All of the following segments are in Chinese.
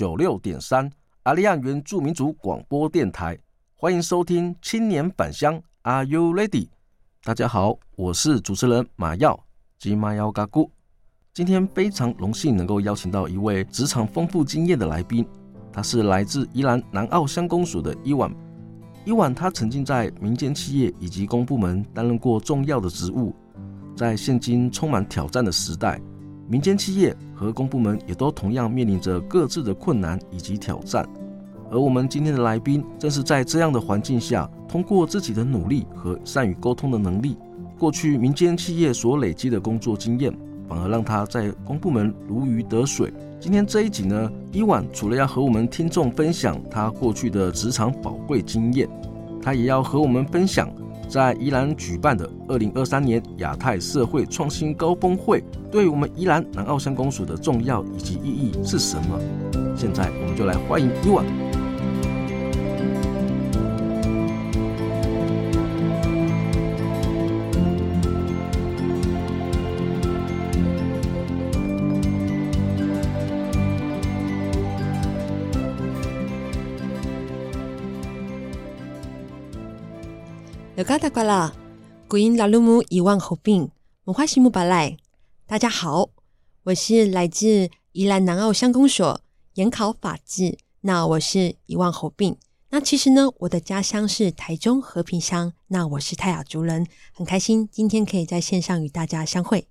九六点三，阿利亚原住民族广播电台，欢迎收听青年返乡，Are you ready？大家好，我是主持人马耀吉马耀嘎咕。今天非常荣幸能够邀请到一位职场丰富经验的来宾，他是来自宜兰南澳乡公所的伊婉。伊婉他曾经在民间企业以及公部门担任过重要的职务，在现今充满挑战的时代。民间企业和公部门也都同样面临着各自的困难以及挑战，而我们今天的来宾正是在这样的环境下，通过自己的努力和善于沟通的能力，过去民间企业所累积的工作经验，反而让他在公部门如鱼得水。今天这一集呢，伊婉除了要和我们听众分享他过去的职场宝贵经验，他也要和我们分享。在宜兰举办的二零二三年亚太社会创新高峰会，对我们宜兰南澳乡公所的重要以及意义是什么？现在我们就来欢迎伊万。有嘎达瓜啦，古音拉鲁木一万侯病，文化西木巴赖。大家好，我是来自宜兰南澳乡公所研考法制。那我是一万侯病。那其实呢，我的家乡是台中和平乡。那我是泰雅族人，很开心今天可以在线上与大家相会。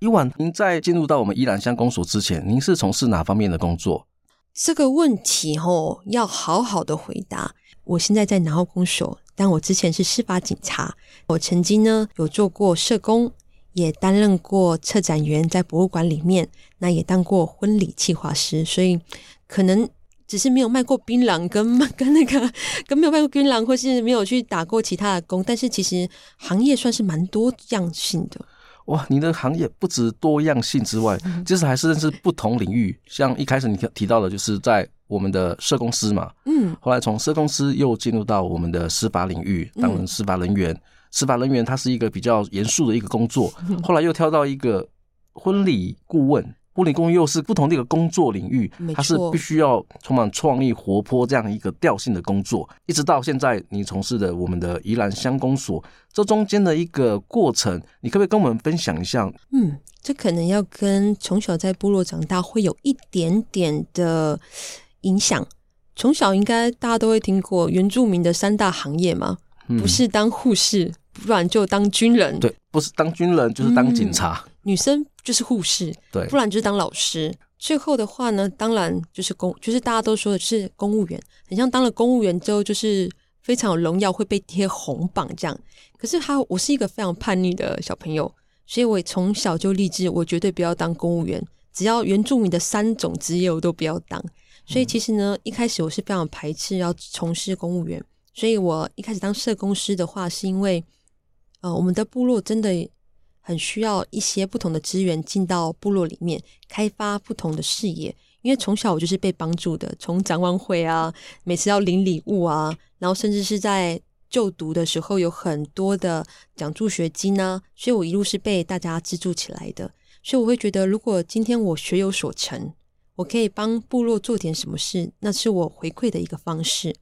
伊婉，您在进入到我们宜兰乡公所之前，您是从事哪方面的工作？这个问题吼，要好好的回答。我现在在南澳公所，但我之前是司法警察。我曾经呢有做过社工，也担任过策展员，在博物馆里面，那也当过婚礼企划师。所以可能只是没有卖过槟榔，跟跟那个跟没有卖过槟榔，或是没有去打过其他的工。但是其实行业算是蛮多样性的。哇，你的行业不止多样性之外，其实还是认识不同领域。像一开始你提到的，就是在。我们的社公司嘛，嗯，后来从社公司又进入到我们的司法领域，当成司法人员。嗯、司法人员他是一个比较严肃的一个工作，后来又跳到一个婚礼顾问，婚礼顾问又是不同的一个工作领域，它是必须要充满创意、活泼这样一个调性的工作。一直到现在，你从事的我们的宜兰乡公所，这中间的一个过程，你可不可以跟我们分享一下？嗯，这可能要跟从小在部落长大会有一点点的。影响，从小应该大家都会听过原住民的三大行业嘛，不是当护士，不然就当军人。对，不是当军人就是当警察。嗯、女生就是护士，对，不然就是当老师。最后的话呢，当然就是公，就是大家都说的是公务员，很像当了公务员之后就是非常有荣耀，会被贴红榜这样。可是他，我是一个非常叛逆的小朋友，所以我从小就立志，我绝对不要当公务员，只要原住民的三种职业我都不要当。所以其实呢，一开始我是非常排斥要从事公务员。所以我一开始当社工师的话，是因为，呃，我们的部落真的很需要一些不同的资源进到部落里面，开发不同的视野。因为从小我就是被帮助的，从展望会啊，每次要领礼物啊，然后甚至是在就读的时候有很多的奖助学金啊，所以我一路是被大家资助起来的。所以我会觉得，如果今天我学有所成。我可以帮部落做点什么事，那是我回馈的一个方式。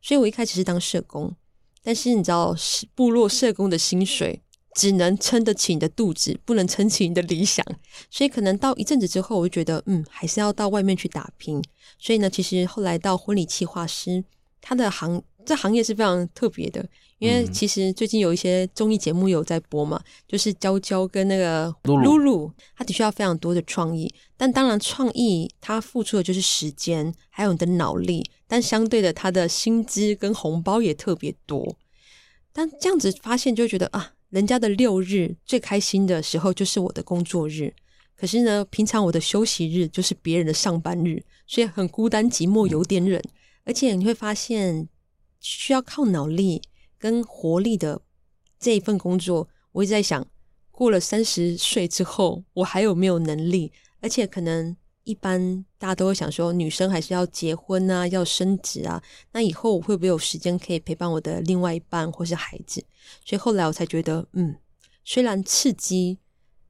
所以我一开始是当社工，但是你知道，部落社工的薪水只能撑得起你的肚子，不能撑起你的理想。所以可能到一阵子之后，我就觉得，嗯，还是要到外面去打拼。所以呢，其实后来到婚礼企划师，他的行这行业是非常特别的。因为其实最近有一些综艺节目有在播嘛，就是娇娇跟那个露露，他的确要非常多的创意，但当然创意他付出的就是时间，还有你的脑力，但相对的他的薪资跟红包也特别多。但这样子发现就觉得啊，人家的六日最开心的时候就是我的工作日，可可是呢，平常我的休息日就是别人的上班日，所以很孤单寂寞，有点冷。嗯、而且你会发现，需要靠脑力跟活力的这一份工作，我一直在想，过了三十岁之后，我还有没有能力？而且可能一般大家都会想说，女生还是要结婚啊，要升职啊，那以后我会不会有时间可以陪伴我的另外一半或是孩子？所以后来我才觉得，嗯，虽然刺激。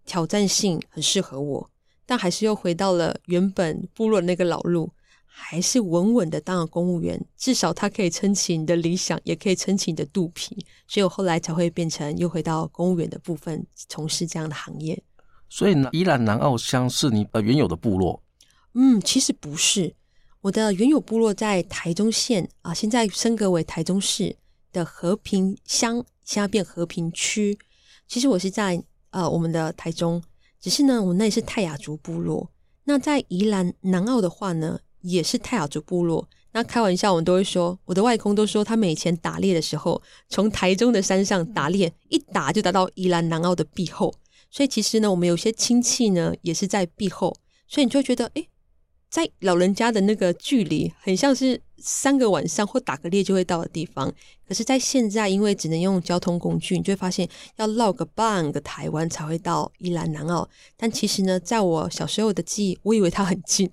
挑战性很适合我，但还是又回到了原本部落那个老路，还是稳稳的当了公务员，至少他可以撑起你的理想，也可以撑起你的肚皮。所以我后来才会变成又回到公务员的部分，从事这样的行业。所以呢宜兰南澳乡是你呃原有的部落？嗯，其实不是，我的原有部落在台中县啊，现在升格为台中市的和平乡，现在变和平区。其实我是在。呃，我们的台中，只是呢，我那里是泰雅族部落。那在宜兰南澳的话呢，也是泰雅族部落。那开玩笑，我们都会说，我的外公都说，他们以前打猎的时候，从台中的山上打猎，一打就打到宜兰南澳的壁后。所以其实呢，我们有些亲戚呢，也是在壁后，所以你就会觉得，诶。在老人家的那个距离，很像是三个晚上或打个猎就会到的地方。可是，在现在，因为只能用交通工具，你就会发现要绕个半个台湾才会到宜兰南澳。但其实呢，在我小时候的记忆，我以为它很近，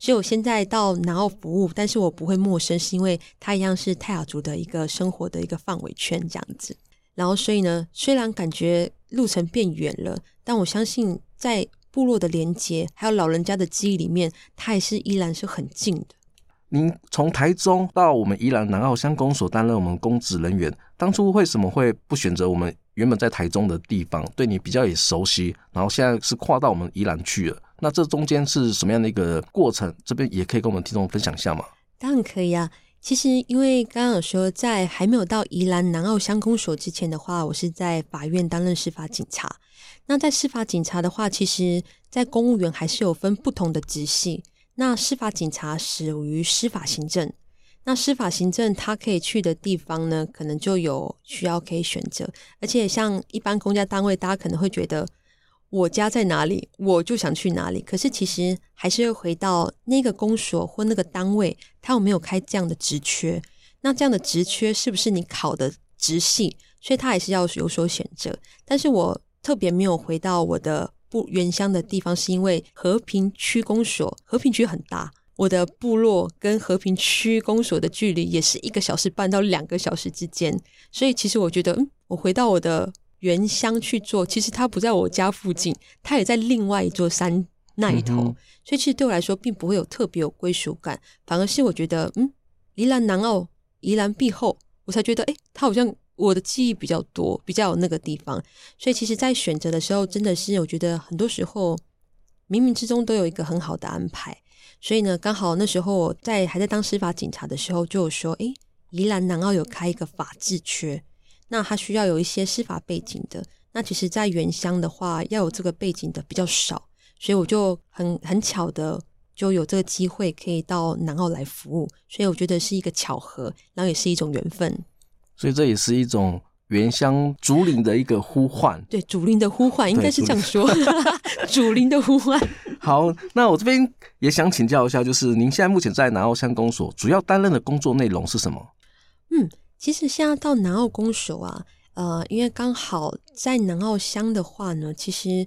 所以我现在到南澳服务，但是我不会陌生，是因为它一样是泰雅族的一个生活的一个范围圈这样子。然后，所以呢，虽然感觉路程变远了，但我相信在。部落的连接，还有老人家的记忆里面，它也是依然是很近的。您从台中到我们宜兰南澳乡公所担任我们公职人员，当初为什么会不选择我们原本在台中的地方？对你比较也熟悉，然后现在是跨到我们宜兰去了。那这中间是什么样的一个过程？这边也可以跟我们听众分享一下吗？当然可以啊。其实因为刚刚有说，在还没有到宜兰南澳乡公所之前的话，我是在法院担任司法警察。那在司法警察的话，其实，在公务员还是有分不同的职系。那司法警察属于司法行政，那司法行政他可以去的地方呢，可能就有需要可以选择。而且像一般公家单位，大家可能会觉得我家在哪里，我就想去哪里。可是其实还是会回到那个公所或那个单位，他有没有开这样的职缺？那这样的职缺是不是你考的职系？所以他还是要有所选择。但是我。特别没有回到我的部原乡的地方，是因为和平区公所，和平区很大，我的部落跟和平区公所的距离也是一个小时半到两个小时之间，所以其实我觉得，嗯，我回到我的原乡去做，其实他不在我家附近，他也在另外一座山那一头，嗯、所以其实对我来说，并不会有特别有归属感，反而是我觉得，嗯，宜兰南澳，宜兰壁后，我才觉得，诶，它好像。我的记忆比较多，比较有那个地方，所以其实，在选择的时候，真的是我觉得很多时候冥冥之中都有一个很好的安排。所以呢，刚好那时候我在还在当司法警察的时候，就有说，诶，宜兰南澳有开一个法制缺，那他需要有一些司法背景的。那其实，在原乡的话，要有这个背景的比较少，所以我就很很巧的就有这个机会可以到南澳来服务。所以我觉得是一个巧合，然后也是一种缘分。所以这也是一种原乡竹林的一个呼唤，对，竹林的呼唤应该是这样说，竹林的呼唤。好，那我这边也想请教一下，就是您现在目前在南澳乡公所主要担任的工作内容是什么？其实现在到南澳公所啊，呃，因为刚好在南澳乡的话呢，其实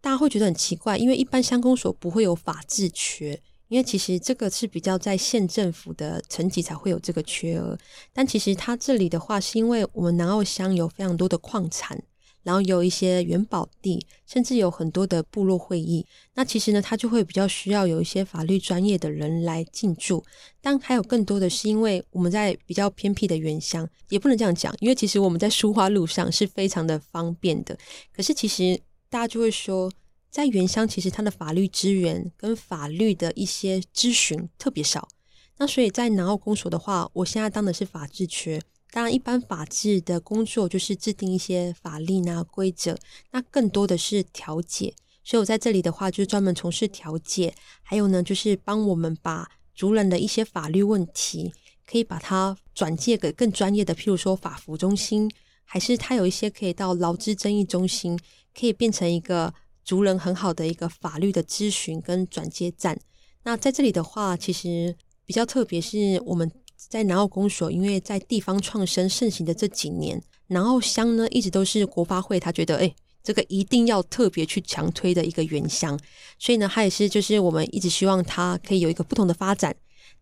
大家会觉得很奇怪，因为一般乡公所不会有法制缺。因为其实这个是比较在县政府的层级才会有这个缺额，但其实它这里的话，是因为我们南澳乡有非常多的矿产，然后有一些元宝地，甚至有很多的部落会议。那其实呢，它就会比较需要有一些法律专业的人来进驻。但还有更多的是因为我们在比较偏僻的原乡，也不能这样讲，因为其实我们在书画路上是非常的方便的。可是其实大家就会说。在原乡，其实它的法律资源跟法律的一些咨询特别少。那所以在南澳公所的话，我现在当的是法制缺。当然，一般法制的工作就是制定一些法令啊、规则，那更多的是调解。所以我在这里的话，就是专门从事调解，还有呢，就是帮我们把族人的一些法律问题，可以把它转介给更专业的，譬如说法服中心，还是他有一些可以到劳资争议中心，可以变成一个。族人很好的一个法律的咨询跟转接站。那在这里的话，其实比较特别是我们在南澳公所，因为在地方创生盛行的这几年，南澳乡呢一直都是国发会他觉得哎。这个一定要特别去强推的一个原乡，所以呢，他也是就是我们一直希望它可以有一个不同的发展。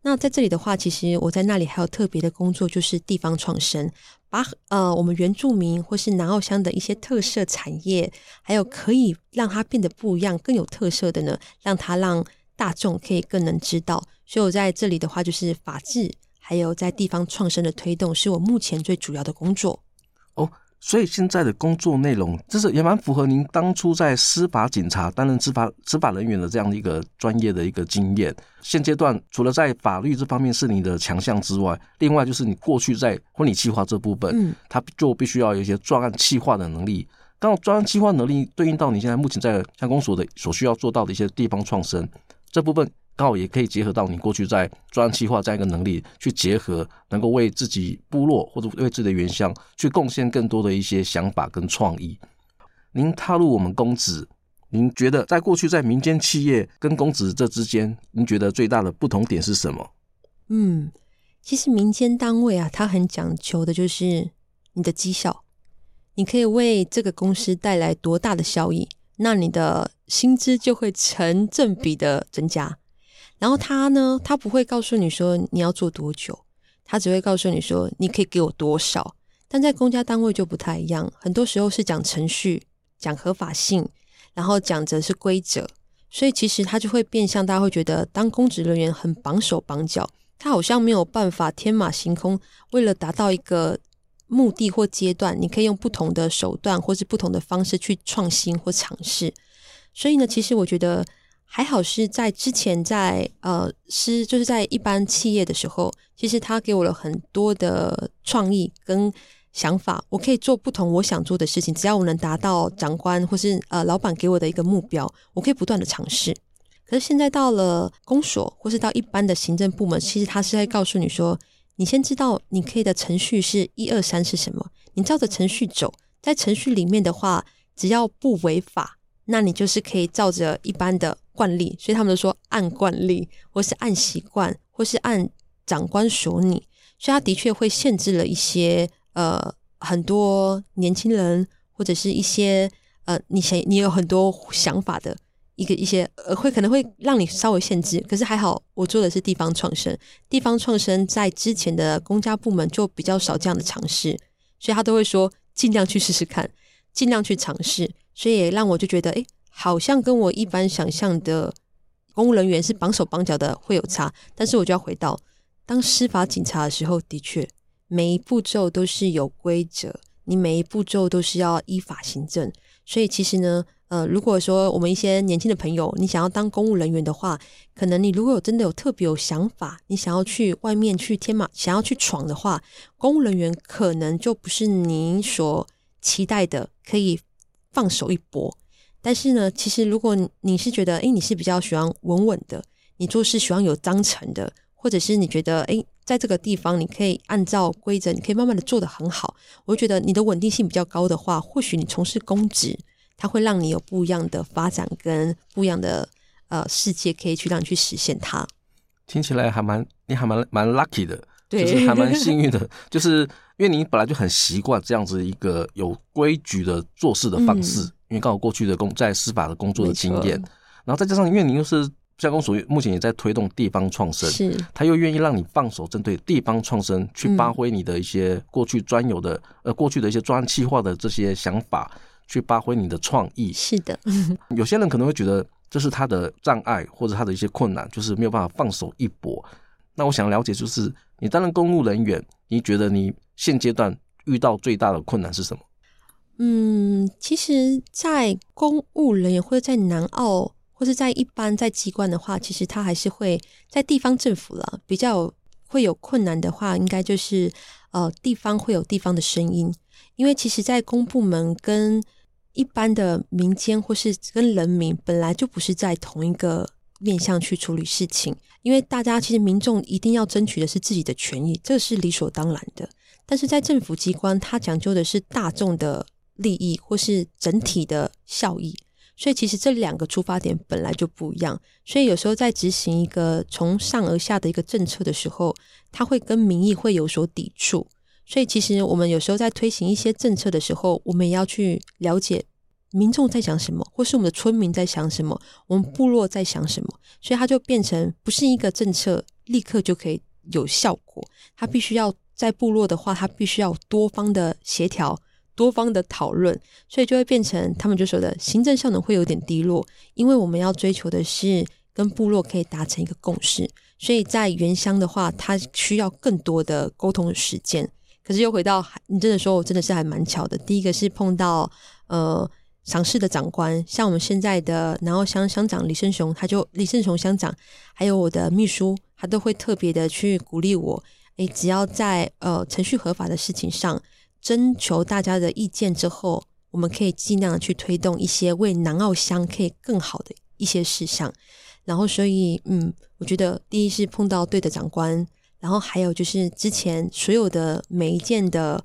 那在这里的话，其实我在那里还有特别的工作，就是地方创生，把呃我们原住民或是南澳乡的一些特色产业，还有可以让它变得不一样、更有特色的呢，让它让大众可以更能知道。所以我在这里的话，就是法治还有在地方创生的推动，是我目前最主要的工作。哦。所以现在的工作内容，就是也蛮符合您当初在司法警察担任执法执法人员的这样的一个专业的一个经验。现阶段除了在法律这方面是你的强项之外，另外就是你过去在婚礼计划这部分，嗯，它就必须要有一些专案计划的能力。刚好专案计划能力对应到你现在目前在乡公所的所需要做到的一些地方创生这部分。刚好也可以结合到你过去在专案企划这样一个能力，去结合能够为自己部落或者为自己的原乡去贡献更多的一些想法跟创意。您踏入我们公子，您觉得在过去在民间企业跟公子这之间，您觉得最大的不同点是什么？嗯，其实民间单位啊，它很讲求的就是你的绩效，你可以为这个公司带来多大的效益，那你的薪资就会成正比的增加。然后他呢，他不会告诉你说你要做多久，他只会告诉你说你可以给我多少。但在公家单位就不太一样，很多时候是讲程序、讲合法性，然后讲的是规则，所以其实他就会变相，大家会觉得当公职人员很绑手绑脚，他好像没有办法天马行空，为了达到一个目的或阶段，你可以用不同的手段或是不同的方式去创新或尝试。所以呢，其实我觉得。还好是在之前在呃是就是在一般企业的时候，其实他给我了很多的创意跟想法，我可以做不同我想做的事情，只要我能达到长官或是呃老板给我的一个目标，我可以不断的尝试。可是现在到了公所或是到一般的行政部门，其实他是在告诉你说，你先知道你可以的程序是一二三是什么，你照着程序走，在程序里面的话，只要不违法，那你就是可以照着一般的。惯例，所以他们都说按惯例，或是按习惯，或是按长官说你，所以他的确会限制了一些呃很多年轻人或者是一些呃你想你有很多想法的一个一些呃会可能会让你稍微限制，可是还好我做的是地方创生，地方创生在之前的公家部门就比较少这样的尝试，所以他都会说尽量去试试看，尽量去尝试，所以也让我就觉得诶。好像跟我一般想象的公务人员是绑手绑脚的会有差，但是我就要回到当司法警察的时候，的确每一步骤都是有规则，你每一步骤都是要依法行政。所以其实呢，呃，如果说我们一些年轻的朋友，你想要当公务人员的话，可能你如果有真的有特别有想法，你想要去外面去天马，想要去闯的话，公务人员可能就不是你所期待的，可以放手一搏。但是呢，其实如果你是觉得，诶，你是比较喜欢稳稳的，你做事喜欢有章程的，或者是你觉得，诶，在这个地方你可以按照规则，你可以慢慢的做得很好，我觉得你的稳定性比较高的话，或许你从事公职，它会让你有不一样的发展跟不一样的呃世界，可以去让你去实现它。听起来还蛮，你还蛮蛮 lucky 的，对，就是还蛮幸运的，就是因为你本来就很习惯这样子一个有规矩的做事的方式。嗯因为刚好过去的工在司法的工作的经验，然后再加上因为你又是乡公所，目前也在推动地方创生，是，他又愿意让你放手针对地方创生去发挥你的一些过去专有的、嗯、呃过去的一些专案企划的这些想法，去发挥你的创意。是的，有些人可能会觉得这是他的障碍或者他的一些困难，就是没有办法放手一搏。那我想了解，就是你担任公务人员，你觉得你现阶段遇到最大的困难是什么？嗯，其实，在公务人员或者在南澳，或者在一般在机关的话，其实他还是会在地方政府了，比较会有困难的话，应该就是呃，地方会有地方的声音，因为其实，在公部门跟一般的民间或是跟人民本来就不是在同一个面向去处理事情，因为大家其实民众一定要争取的是自己的权益，这是理所当然的，但是在政府机关，它讲究的是大众的。利益或是整体的效益，所以其实这两个出发点本来就不一样。所以有时候在执行一个从上而下的一个政策的时候，它会跟民意会有所抵触。所以其实我们有时候在推行一些政策的时候，我们也要去了解民众在想什么，或是我们的村民在想什么，我们部落在想什么。所以它就变成不是一个政策立刻就可以有效果，它必须要在部落的话，他必须要多方的协调。多方的讨论，所以就会变成他们就说的行政效能会有点低落，因为我们要追求的是跟部落可以达成一个共识，所以在原乡的话，他需要更多的沟通时间。可是又回到你真的说，我真的是还蛮巧的。第一个是碰到呃赏识的长官，像我们现在的南澳乡乡长李胜雄，他就李胜雄乡长，还有我的秘书，他都会特别的去鼓励我，诶，只要在呃程序合法的事情上。征求大家的意见之后，我们可以尽量的去推动一些为南澳乡可以更好的一些事项。然后，所以，嗯，我觉得第一是碰到对的长官，然后还有就是之前所有的每一件的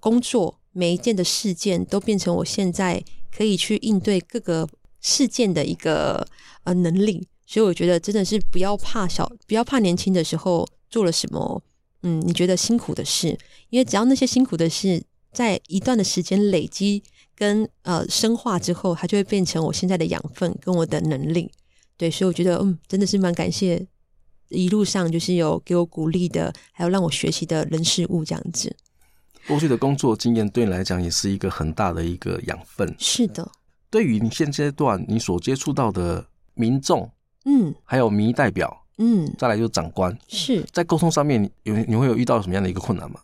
工作、每一件的事件，都变成我现在可以去应对各个事件的一个呃能力。所以，我觉得真的是不要怕小，不要怕年轻的时候做了什么。嗯，你觉得辛苦的事，因为只要那些辛苦的事在一段的时间累积跟呃深化之后，它就会变成我现在的养分跟我的能力。对，所以我觉得嗯，真的是蛮感谢一路上就是有给我鼓励的，还有让我学习的人事物这样子。过去的工作经验对你来讲也是一个很大的一个养分。是的，对于你现阶段你所接触到的民众，嗯，还有民意代表。嗯，再来就是长官，是在沟通上面，你有你会有遇到什么样的一个困难吗？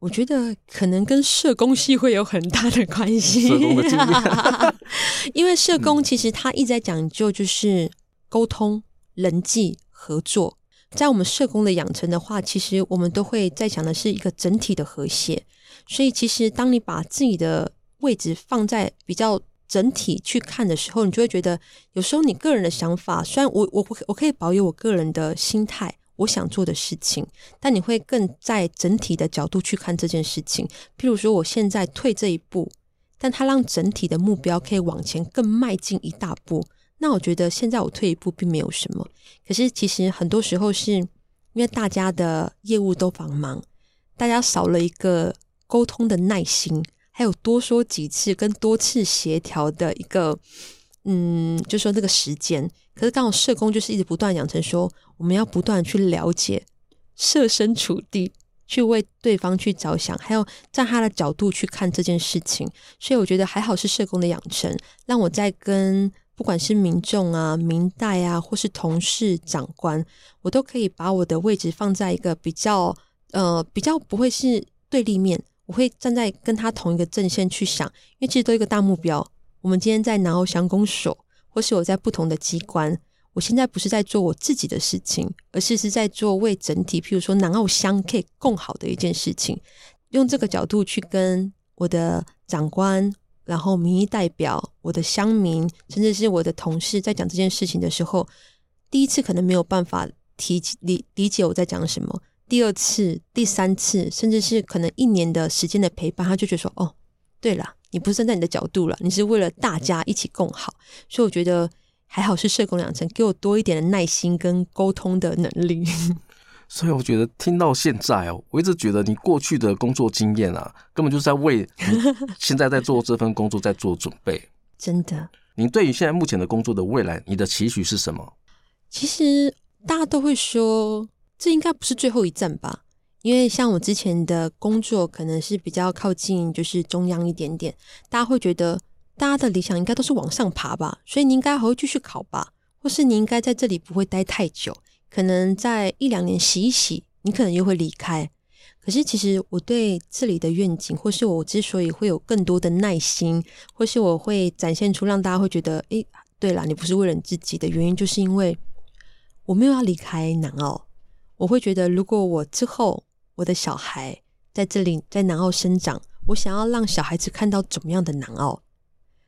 我觉得可能跟社工系会有很大的关系。社工的经验，因为社工其实他一直在讲究就是沟通、人际合作。在我们社工的养成的话，其实我们都会在讲的是一个整体的和谐。所以，其实当你把自己的位置放在比较。整体去看的时候，你就会觉得，有时候你个人的想法，虽然我我我可以保有我个人的心态，我想做的事情，但你会更在整体的角度去看这件事情。譬如说，我现在退这一步，但它让整体的目标可以往前更迈进一大步，那我觉得现在我退一步并没有什么。可是其实很多时候是因为大家的业务都繁忙，大家少了一个沟通的耐心。还有多说几次跟多次协调的一个，嗯，就说那个时间。可是刚好社工就是一直不断养成说，我们要不断去了解，设身处地去为对方去着想，还有站他的角度去看这件事情。所以我觉得还好是社工的养成，让我在跟不管是民众啊、民代啊，或是同事、长官，我都可以把我的位置放在一个比较呃比较不会是对立面。我会站在跟他同一个阵线去想，因为其实都一个大目标。我们今天在南澳乡公所，或是我在不同的机关，我现在不是在做我自己的事情，而是是在做为整体，譬如说南澳乡可以更好的一件事情。用这个角度去跟我的长官，然后民意代表、我的乡民，甚至是我的同事，在讲这件事情的时候，第一次可能没有办法提理理解我在讲什么。第二次、第三次，甚至是可能一年的时间的陪伴，他就觉得说：“哦，对了，你不是站在你的角度了，你是为了大家一起共好。”所以我觉得还好是社工养成，给我多一点的耐心跟沟通的能力。所以我觉得听到现在哦，我一直觉得你过去的工作经验啊，根本就是在为现在在做这份工作在做准备。真的，你对于现在目前的工作的未来，你的期许是什么？其实大家都会说。这应该不是最后一站吧？因为像我之前的工作，可能是比较靠近就是中央一点点，大家会觉得大家的理想应该都是往上爬吧，所以你应该还会继续考吧，或是你应该在这里不会待太久，可能在一两年洗一洗，你可能又会离开。可是其实我对这里的愿景，或是我之所以会有更多的耐心，或是我会展现出让大家会觉得，诶，对啦，你不是为了你自己的原因，就是因为我没有要离开南澳。我会觉得，如果我之后我的小孩在这里在南澳生长，我想要让小孩子看到怎么样的南澳，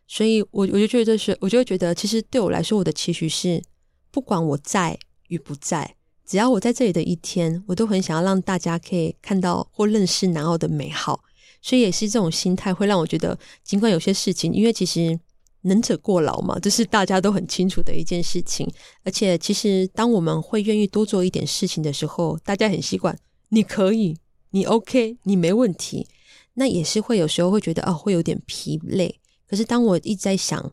所以我我就觉得是，我就觉得，其实对我来说，我的期许是，不管我在与不在，只要我在这里的一天，我都很想要让大家可以看到或认识南澳的美好。所以也是这种心态，会让我觉得，尽管有些事情，因为其实能者过劳嘛，这是大家都很清楚的一件事情。而且，其实当我们会愿意多做一点事情的时候，大家很习惯，你可以，你 OK，你没问题。那也是会有时候会觉得哦，会有点疲累。可是当我一直在想，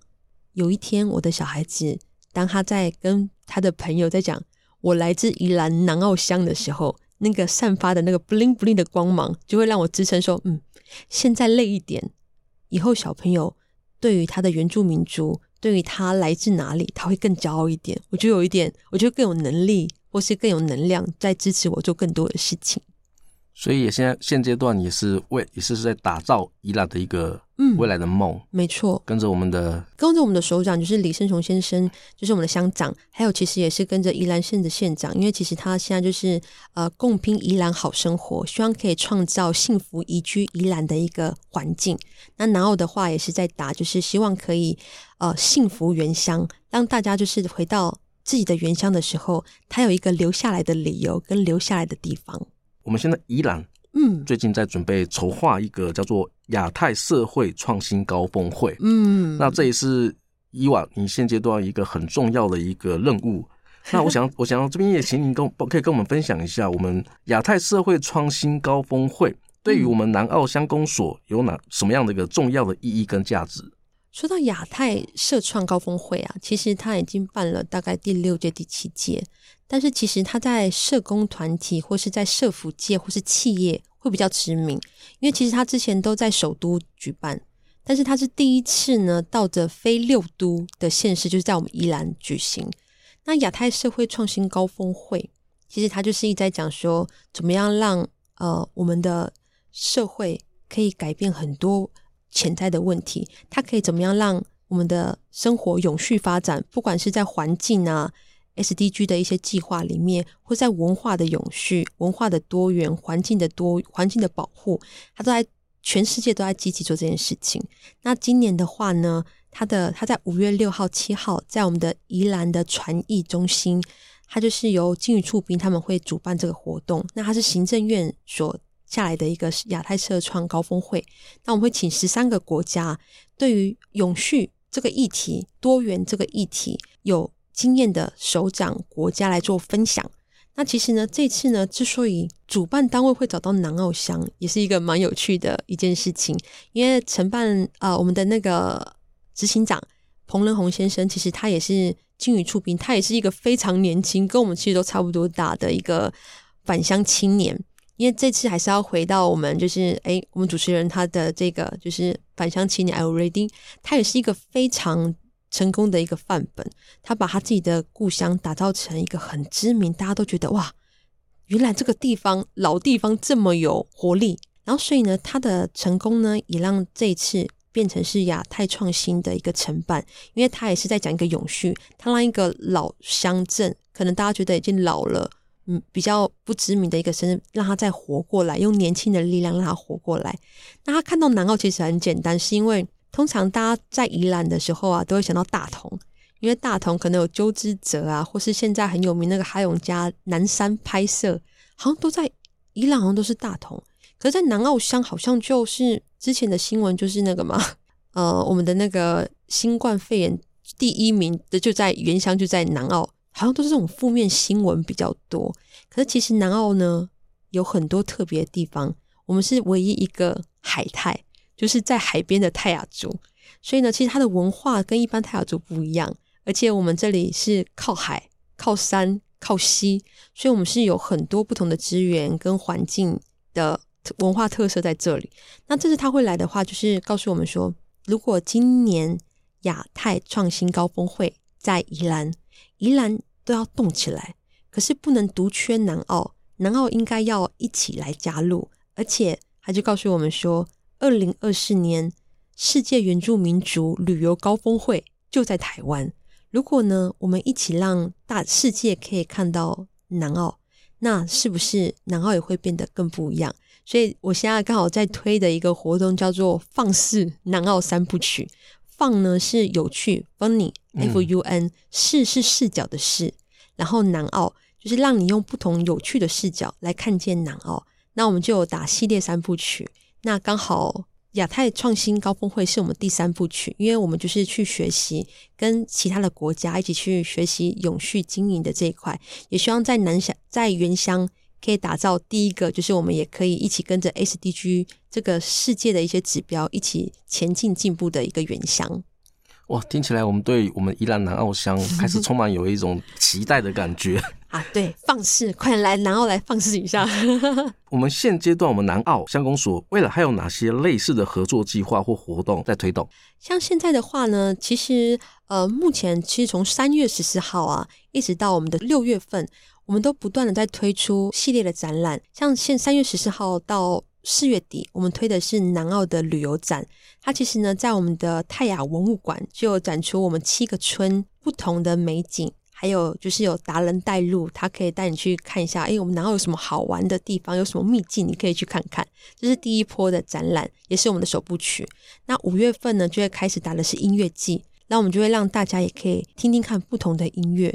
有一天我的小孩子，当他在跟他的朋友在讲我来自宜兰南澳乡的时候，那个散发的那个 bling bling 的光芒，就会让我支撑说，嗯，现在累一点，以后小朋友对于他的原住民族，对于他来自哪里，他会更骄傲一点。我就有一点，我觉得更有能力，或是更有能量，在支持我做更多的事情。所以也现在现阶段也是为也是在打造宜兰的一个嗯未来的梦，没错。跟着我们的跟着我们的首长就是李胜雄先生，就是我们的乡长，还有其实也是跟着宜兰县的县长，因为其实他现在就是呃共拼宜兰好生活，希望可以创造幸福宜居宜兰的一个环境。那南澳的话也是在打，就是希望可以呃幸福原乡，让大家就是回到自己的原乡的时候，他有一个留下来的理由跟留下来的地方。我们现在宜兰，嗯，最近在准备筹划一个叫做亚太社会创新高峰会，嗯，那这也是以往你现阶段一个很重要的一个任务。那我想，我想要这边也请您跟可以跟我们分享一下，我们亚太社会创新高峰会对于我们南澳乡公所有哪什么样的一个重要的意义跟价值？说到亚太社创高峰会啊，其实它已经办了大概第六届、第七届，但是其实他在社工团体或是在社福界或是企业会比较知名，因为其实他之前都在首都举办，但是他是第一次呢，到着非六都的县市，就是在我们宜兰举行。那亚太社会创新高峰会，其实他就是一直在讲说，怎么样让呃我们的社会可以改变很多。潜在的问题，它可以怎么样让我们的生活永续发展？不管是在环境啊、SDG 的一些计划里面，或在文化的永续、文化的多元、环境的多、环境的保护，它都在全世界都在积极做这件事情。那今年的话呢，它的它在五月六号、七号，在我们的宜兰的传艺中心，它就是由金鱼厝边他们会主办这个活动。那它是行政院所。下来的一个亚太社创高峰会，那我们会请十三个国家对于永续这个议题、多元这个议题有经验的首长国家来做分享。那其实呢，这次呢，之所以主办单位会找到南澳乡，也是一个蛮有趣的一件事情。因为承办啊、呃，我们的那个执行长彭仁宏先生，其实他也是金鱼出兵，他也是一个非常年轻，跟我们其实都差不多大的一个返乡青年。因为这次还是要回到我们，就是哎，我们主持人他的这个就是返乡青年 Are you ready？他也是一个非常成功的一个范本。他把他自己的故乡打造成一个很知名，大家都觉得哇，原来这个地方老地方这么有活力。然后所以呢，他的成功呢，也让这一次变成是亚太创新的一个承办，因为他也是在讲一个永续，他让一个老乡镇，可能大家觉得已经老了。嗯，比较不知名的一个生日，让他再活过来，用年轻的力量让他活过来。那他看到南澳其实很简单，是因为通常大家在宜兰的时候啊，都会想到大同，因为大同可能有周之泽啊，或是现在很有名那个哈永家南山拍摄，好像都在宜兰，好像都是大同。可是，在南澳乡好像就是之前的新闻就是那个嘛，呃，我们的那个新冠肺炎第一名的就在原乡，就在南澳。好像都是这种负面新闻比较多，可是其实南澳呢，有很多特别的地方。我们是唯一一个海泰，就是在海边的泰雅族，所以呢，其实它的文化跟一般泰雅族不一样。而且我们这里是靠海、靠山、靠溪，所以我们是有很多不同的资源跟环境的文化特色在这里。那这次他会来的话，就是告诉我们说，如果今年亚太创新高峰会在宜兰。宜兰都要动起来，可是不能独缺南澳，南澳应该要一起来加入。而且他就告诉我们说，二零二四年世界原住民族旅游高峰会就在台湾。如果呢，我们一起让大世界可以看到南澳，那是不是南澳也会变得更不一样？所以我现在刚好在推的一个活动叫做“放肆南澳三部曲”。放呢是有趣，funny，f u n，视是视角的视，然后南澳就是让你用不同有趣的视角来看见南澳。那我们就有打系列三部曲，那刚好亚太创新高峰会是我们第三部曲，因为我们就是去学习跟其他的国家一起去学习永续经营的这一块，也希望在南乡在原乡可以打造第一个，就是我们也可以一起跟着 SDG 这个世界的一些指标一起前进进步的一个原乡。哇，听起来我们对我们宜兰南澳乡开始充满有一种期待的感觉啊！对，放肆，快点来南澳来放肆一下。我们现阶段，我们南澳乡公所未来还有哪些类似的合作计划或活动在推动？像现在的话呢，其实呃，目前其实从三月十四号啊，一直到我们的六月份，我们都不断的在推出系列的展览。像现三月十四号到四月底，我们推的是南澳的旅游展。它其实呢，在我们的泰雅文物馆就有展出我们七个村不同的美景，还有就是有达人带路，他可以带你去看一下，哎，我们南澳有什么好玩的地方，有什么秘境，你可以去看看。这是第一波的展览，也是我们的首部曲。那五月份呢，就会开始打的是音乐季，那我们就会让大家也可以听听看不同的音乐。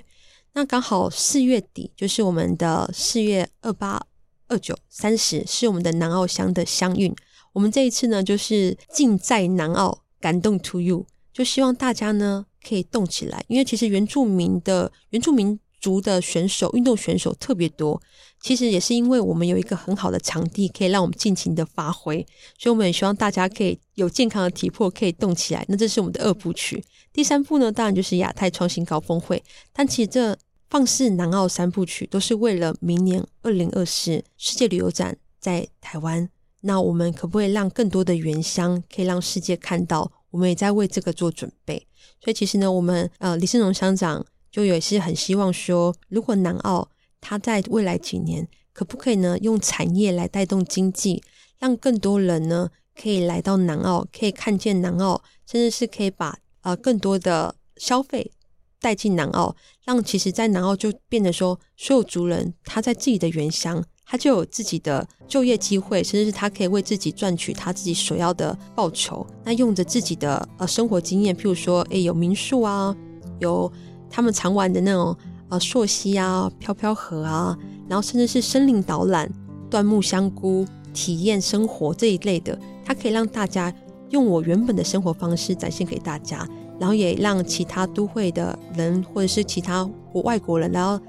那刚好四月底就是我们的四月二八。二九三十是我们的南澳乡的乡运，我们这一次呢就是尽在南澳，感动 to you，就希望大家呢可以动起来，因为其实原住民的原住民族的选手、运动选手特别多，其实也是因为我们有一个很好的场地，可以让我们尽情的发挥，所以我们也希望大家可以有健康的体魄，可以动起来。那这是我们的二部曲，第三部呢，当然就是亚太创新高峰会，但其实这。放肆南澳三部曲都是为了明年二零二四世界旅游展在台湾。那我们可不可以让更多的原乡可以让世界看到？我们也在为这个做准备。所以其实呢，我们呃李胜荣乡长就也是很希望说，如果南澳它在未来几年可不可以呢，用产业来带动经济，让更多人呢可以来到南澳，可以看见南澳，甚至是可以把呃更多的消费。带进南澳，让其实，在南澳就变得说，所有族人他在自己的原乡，他就有自己的就业机会，甚至是他可以为自己赚取他自己所要的报酬。那用着自己的呃生活经验，譬如说，诶，有民宿啊，有他们常玩的那种呃溯溪啊、飘飘河啊，然后甚至是森林导览、椴木香菇体验生活这一类的，它可以让大家用我原本的生活方式展现给大家。然后也让其他都会的人，或者是其他国外国人然后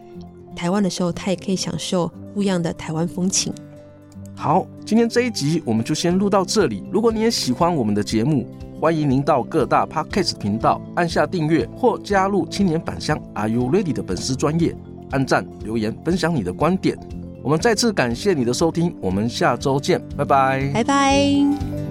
台湾的时候，他也可以享受不一样的台湾风情。好，今天这一集我们就先录到这里。如果你也喜欢我们的节目，欢迎您到各大 Podcast 频道按下订阅，或加入青年返乡 Are You Ready 的粉丝专业，按赞留言分享你的观点。我们再次感谢你的收听，我们下周见，拜拜，拜拜。